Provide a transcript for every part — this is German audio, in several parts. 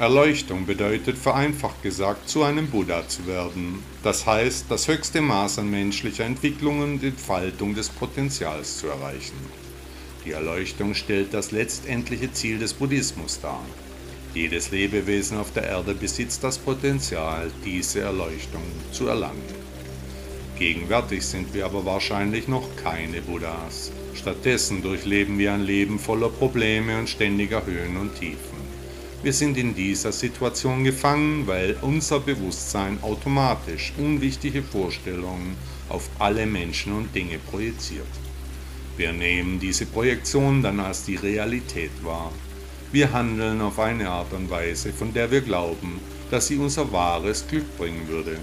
Erleuchtung bedeutet vereinfacht gesagt, zu einem Buddha zu werden. Das heißt, das höchste Maß an menschlicher Entwicklung und Entfaltung des Potenzials zu erreichen. Die Erleuchtung stellt das letztendliche Ziel des Buddhismus dar. Jedes Lebewesen auf der Erde besitzt das Potenzial, diese Erleuchtung zu erlangen. Gegenwärtig sind wir aber wahrscheinlich noch keine Buddhas. Stattdessen durchleben wir ein Leben voller Probleme und ständiger Höhen und Tiefen. Wir sind in dieser Situation gefangen, weil unser Bewusstsein automatisch unwichtige Vorstellungen auf alle Menschen und Dinge projiziert. Wir nehmen diese Projektion dann als die Realität wahr. Wir handeln auf eine Art und Weise, von der wir glauben, dass sie unser wahres Glück bringen würde.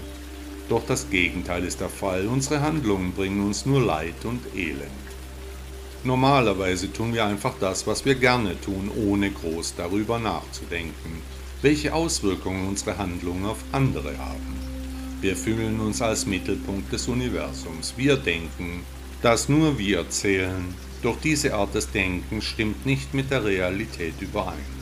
Doch das Gegenteil ist der Fall. Unsere Handlungen bringen uns nur Leid und Elend. Normalerweise tun wir einfach das, was wir gerne tun, ohne groß darüber nachzudenken, welche Auswirkungen unsere Handlungen auf andere haben. Wir fühlen uns als Mittelpunkt des Universums. Wir denken, dass nur wir zählen. Doch diese Art des Denkens stimmt nicht mit der Realität überein.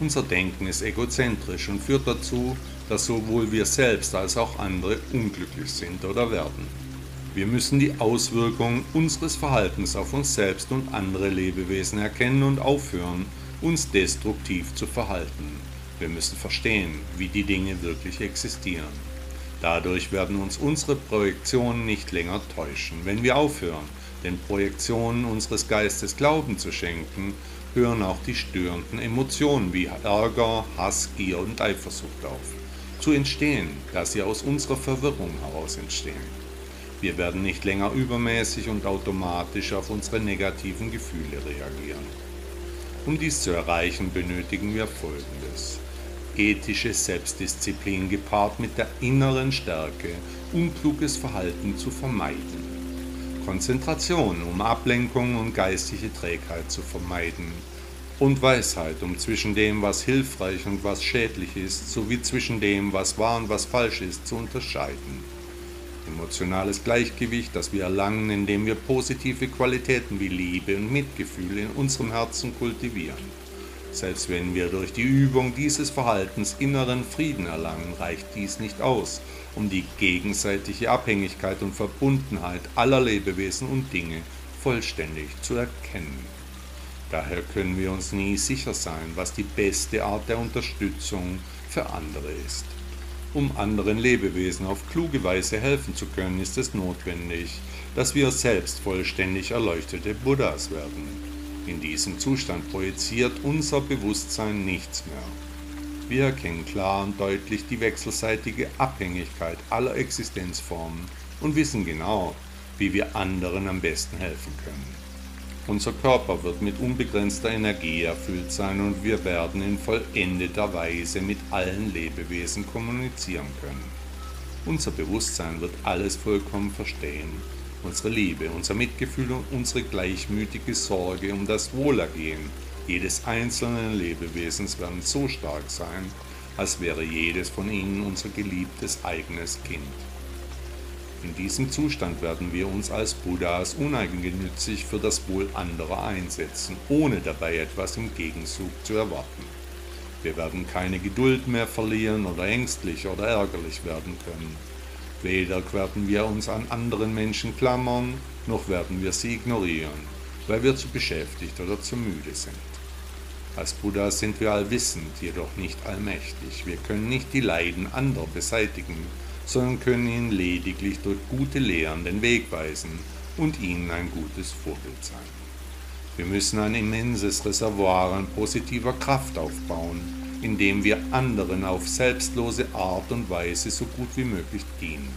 Unser Denken ist egozentrisch und führt dazu, dass sowohl wir selbst als auch andere unglücklich sind oder werden. Wir müssen die Auswirkungen unseres Verhaltens auf uns selbst und andere Lebewesen erkennen und aufhören, uns destruktiv zu verhalten. Wir müssen verstehen, wie die Dinge wirklich existieren. Dadurch werden uns unsere Projektionen nicht länger täuschen. Wenn wir aufhören, den Projektionen unseres Geistes Glauben zu schenken, hören auch die störenden Emotionen wie Ärger, Hass, Gier und Eifersucht auf. Zu entstehen, da sie aus unserer Verwirrung heraus entstehen. Wir werden nicht länger übermäßig und automatisch auf unsere negativen Gefühle reagieren. Um dies zu erreichen, benötigen wir Folgendes. Ethische Selbstdisziplin gepaart mit der inneren Stärke, unkluges Verhalten zu vermeiden. Konzentration, um Ablenkung und geistige Trägheit zu vermeiden. Und Weisheit, um zwischen dem, was hilfreich und was schädlich ist, sowie zwischen dem, was wahr und was falsch ist, zu unterscheiden emotionales Gleichgewicht, das wir erlangen, indem wir positive Qualitäten wie Liebe und Mitgefühl in unserem Herzen kultivieren. Selbst wenn wir durch die Übung dieses Verhaltens inneren Frieden erlangen, reicht dies nicht aus, um die gegenseitige Abhängigkeit und Verbundenheit aller Lebewesen und Dinge vollständig zu erkennen. Daher können wir uns nie sicher sein, was die beste Art der Unterstützung für andere ist. Um anderen Lebewesen auf kluge Weise helfen zu können, ist es notwendig, dass wir selbst vollständig erleuchtete Buddhas werden. In diesem Zustand projiziert unser Bewusstsein nichts mehr. Wir erkennen klar und deutlich die wechselseitige Abhängigkeit aller Existenzformen und wissen genau, wie wir anderen am besten helfen können. Unser Körper wird mit unbegrenzter Energie erfüllt sein und wir werden in vollendeter Weise mit allen Lebewesen kommunizieren können. Unser Bewusstsein wird alles vollkommen verstehen. Unsere Liebe, unser Mitgefühl und unsere gleichmütige Sorge um das Wohlergehen jedes einzelnen Lebewesens werden so stark sein, als wäre jedes von ihnen unser geliebtes eigenes Kind. In diesem Zustand werden wir uns als Buddhas uneigennützig für das Wohl anderer einsetzen, ohne dabei etwas im Gegenzug zu erwarten. Wir werden keine Geduld mehr verlieren oder ängstlich oder ärgerlich werden können. Weder werden wir uns an anderen Menschen klammern, noch werden wir sie ignorieren, weil wir zu beschäftigt oder zu müde sind. Als Buddha sind wir allwissend, jedoch nicht allmächtig. Wir können nicht die Leiden anderer beseitigen, sondern können ihnen lediglich durch gute Lehren den Weg weisen und ihnen ein gutes Vorbild sein. Wir müssen ein immenses Reservoir an positiver Kraft aufbauen, indem wir anderen auf selbstlose Art und Weise so gut wie möglich dienen.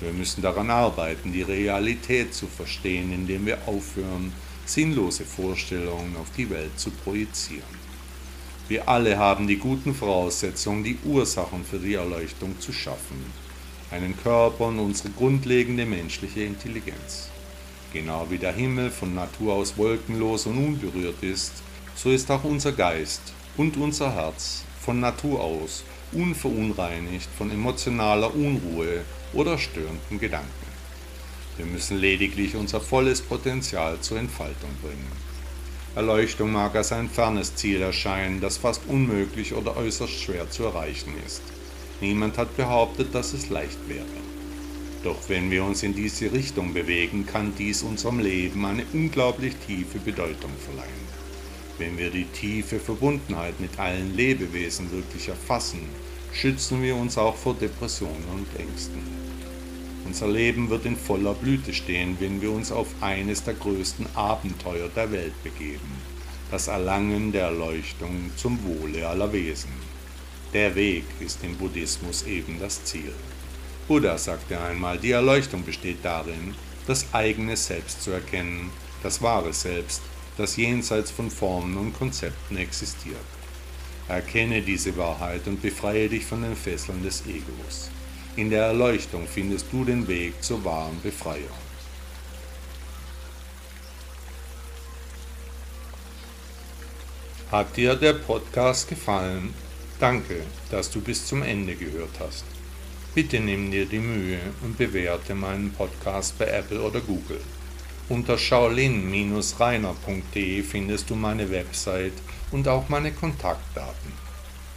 Wir müssen daran arbeiten, die Realität zu verstehen, indem wir aufhören, sinnlose Vorstellungen auf die Welt zu projizieren. Wir alle haben die guten Voraussetzungen, die Ursachen für die Erleuchtung zu schaffen einen Körper und unsere grundlegende menschliche Intelligenz. Genau wie der Himmel von Natur aus wolkenlos und unberührt ist, so ist auch unser Geist und unser Herz von Natur aus unverunreinigt von emotionaler Unruhe oder störenden Gedanken. Wir müssen lediglich unser volles Potenzial zur Entfaltung bringen. Erleuchtung mag als ein fernes Ziel erscheinen, das fast unmöglich oder äußerst schwer zu erreichen ist. Niemand hat behauptet, dass es leicht wäre. Doch wenn wir uns in diese Richtung bewegen, kann dies unserem Leben eine unglaublich tiefe Bedeutung verleihen. Wenn wir die tiefe Verbundenheit mit allen Lebewesen wirklich erfassen, schützen wir uns auch vor Depressionen und Ängsten. Unser Leben wird in voller Blüte stehen, wenn wir uns auf eines der größten Abenteuer der Welt begeben, das Erlangen der Erleuchtung zum Wohle aller Wesen. Der Weg ist im Buddhismus eben das Ziel. Buddha sagte einmal, die Erleuchtung besteht darin, das eigene Selbst zu erkennen, das wahre Selbst, das jenseits von Formen und Konzepten existiert. Erkenne diese Wahrheit und befreie dich von den Fesseln des Egos. In der Erleuchtung findest du den Weg zur wahren Befreiung. Hat dir der Podcast gefallen? Danke, dass du bis zum Ende gehört hast. Bitte nimm dir die Mühe und bewerte meinen Podcast bei Apple oder Google. Unter shaolin-reiner.de findest du meine Website und auch meine Kontaktdaten.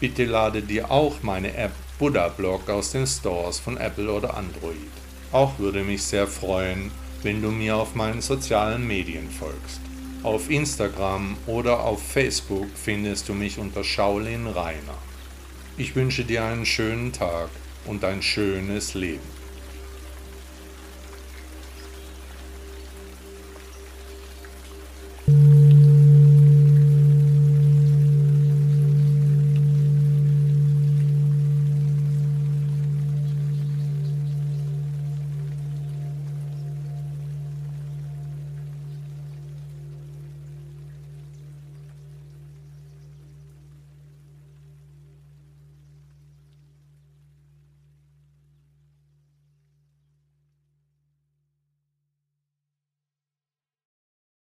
Bitte lade dir auch meine App Buddha Blog aus den Stores von Apple oder Android. Auch würde mich sehr freuen, wenn du mir auf meinen sozialen Medien folgst. Auf Instagram oder auf Facebook findest du mich unter Shaolin Rainer. Ich wünsche dir einen schönen Tag und ein schönes Leben.